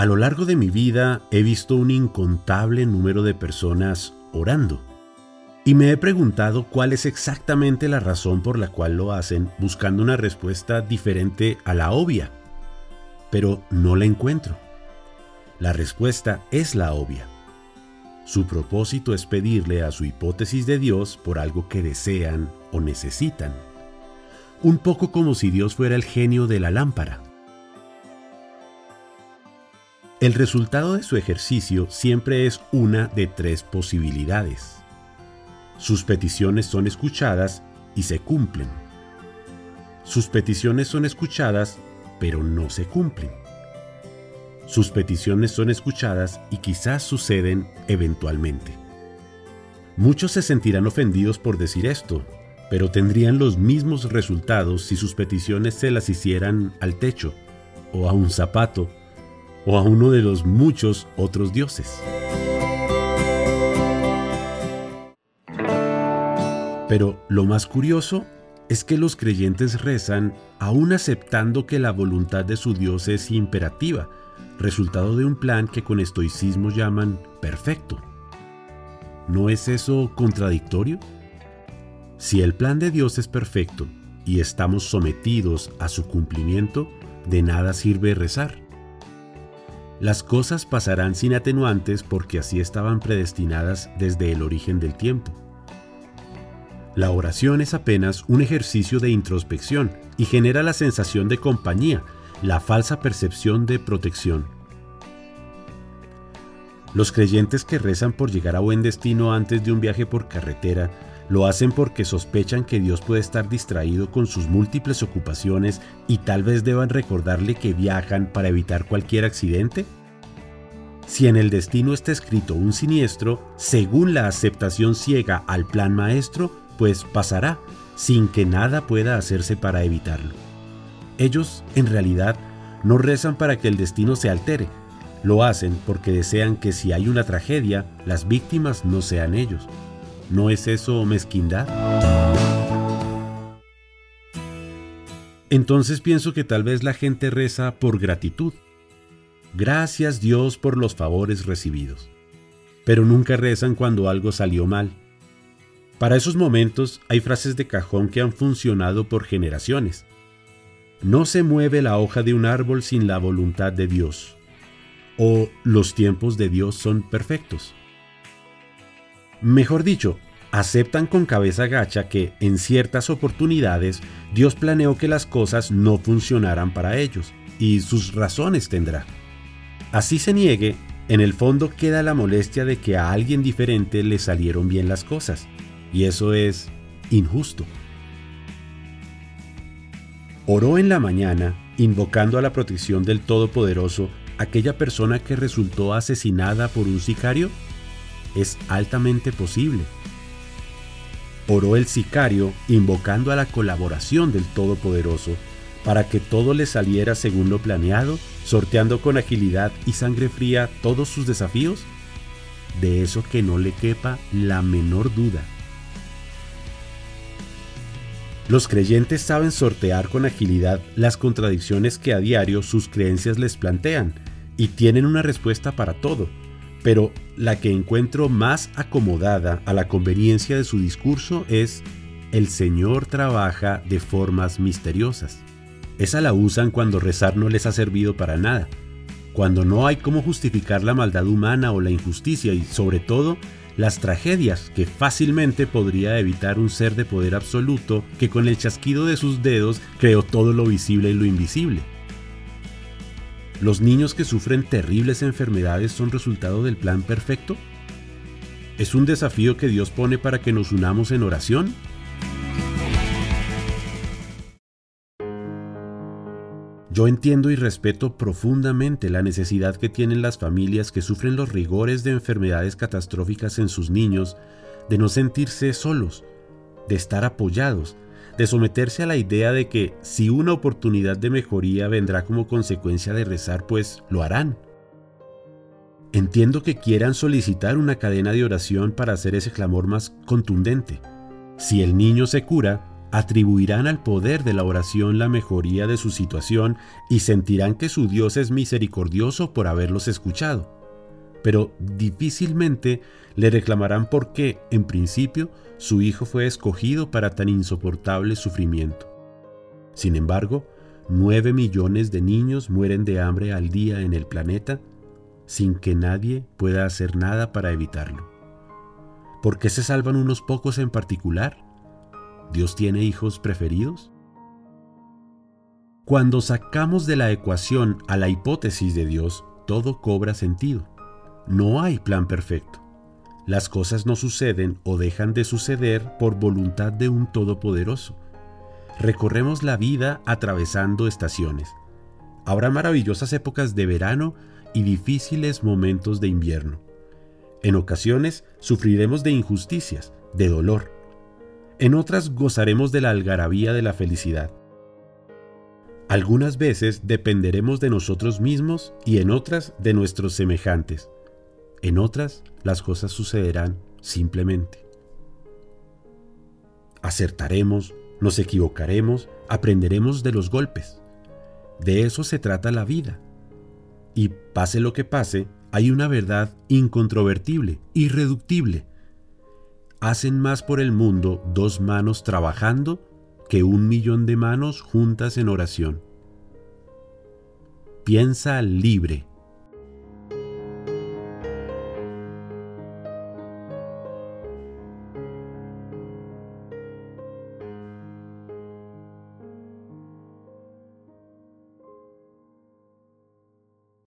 A lo largo de mi vida he visto un incontable número de personas orando y me he preguntado cuál es exactamente la razón por la cual lo hacen buscando una respuesta diferente a la obvia, pero no la encuentro. La respuesta es la obvia. Su propósito es pedirle a su hipótesis de Dios por algo que desean o necesitan. Un poco como si Dios fuera el genio de la lámpara el resultado de su ejercicio siempre es una de tres posibilidades. Sus peticiones son escuchadas y se cumplen. Sus peticiones son escuchadas, pero no se cumplen. Sus peticiones son escuchadas y quizás suceden eventualmente. Muchos se sentirán ofendidos por decir esto, pero tendrían los mismos resultados si sus peticiones se las hicieran al techo, o a un zapato, o a uno de los muchos otros dioses. Pero lo más curioso es que los creyentes rezan aún aceptando que la voluntad de su Dios es imperativa, resultado de un plan que con estoicismo llaman perfecto. ¿No es eso contradictorio? Si el plan de Dios es perfecto y estamos sometidos a su cumplimiento, de nada sirve rezar. Las cosas pasarán sin atenuantes porque así estaban predestinadas desde el origen del tiempo. La oración es apenas un ejercicio de introspección y genera la sensación de compañía, la falsa percepción de protección. Los creyentes que rezan por llegar a buen destino antes de un viaje por carretera lo hacen porque sospechan que Dios puede estar distraído con sus múltiples ocupaciones y tal vez deban recordarle que viajan para evitar cualquier accidente? Si en el destino está escrito un siniestro, según la aceptación ciega al plan maestro, pues pasará, sin que nada pueda hacerse para evitarlo. Ellos, en realidad, no rezan para que el destino se altere, lo hacen porque desean que si hay una tragedia, las víctimas no sean ellos. ¿No es eso mezquindad? Entonces pienso que tal vez la gente reza por gratitud, Gracias Dios por los favores recibidos. Pero nunca rezan cuando algo salió mal. Para esos momentos hay frases de cajón que han funcionado por generaciones. No se mueve la hoja de un árbol sin la voluntad de Dios. O los tiempos de Dios son perfectos. Mejor dicho, aceptan con cabeza gacha que en ciertas oportunidades Dios planeó que las cosas no funcionaran para ellos, y sus razones tendrá. Así se niegue, en el fondo queda la molestia de que a alguien diferente le salieron bien las cosas, y eso es injusto. Oró en la mañana, invocando a la protección del Todopoderoso, aquella persona que resultó asesinada por un sicario? Es altamente posible. Oró el sicario, invocando a la colaboración del Todopoderoso, para que todo le saliera según lo planeado, sorteando con agilidad y sangre fría todos sus desafíos? De eso que no le quepa la menor duda. Los creyentes saben sortear con agilidad las contradicciones que a diario sus creencias les plantean y tienen una respuesta para todo, pero la que encuentro más acomodada a la conveniencia de su discurso es el Señor trabaja de formas misteriosas. Esa la usan cuando rezar no les ha servido para nada, cuando no hay cómo justificar la maldad humana o la injusticia y sobre todo las tragedias que fácilmente podría evitar un ser de poder absoluto que con el chasquido de sus dedos creó todo lo visible y lo invisible. ¿Los niños que sufren terribles enfermedades son resultado del plan perfecto? ¿Es un desafío que Dios pone para que nos unamos en oración? Yo entiendo y respeto profundamente la necesidad que tienen las familias que sufren los rigores de enfermedades catastróficas en sus niños de no sentirse solos, de estar apoyados, de someterse a la idea de que si una oportunidad de mejoría vendrá como consecuencia de rezar, pues lo harán. Entiendo que quieran solicitar una cadena de oración para hacer ese clamor más contundente. Si el niño se cura, atribuirán al poder de la oración la mejoría de su situación y sentirán que su Dios es misericordioso por haberlos escuchado. Pero difícilmente le reclamarán por qué, en principio, su hijo fue escogido para tan insoportable sufrimiento. Sin embargo, nueve millones de niños mueren de hambre al día en el planeta sin que nadie pueda hacer nada para evitarlo. ¿Por qué se salvan unos pocos en particular? ¿Dios tiene hijos preferidos? Cuando sacamos de la ecuación a la hipótesis de Dios, todo cobra sentido. No hay plan perfecto. Las cosas no suceden o dejan de suceder por voluntad de un Todopoderoso. Recorremos la vida atravesando estaciones. Habrá maravillosas épocas de verano y difíciles momentos de invierno. En ocasiones sufriremos de injusticias, de dolor, en otras gozaremos de la algarabía de la felicidad. Algunas veces dependeremos de nosotros mismos y en otras de nuestros semejantes. En otras las cosas sucederán simplemente. Acertaremos, nos equivocaremos, aprenderemos de los golpes. De eso se trata la vida. Y pase lo que pase, hay una verdad incontrovertible, irreductible, hacen más por el mundo dos manos trabajando que un millón de manos juntas en oración. Piensa libre.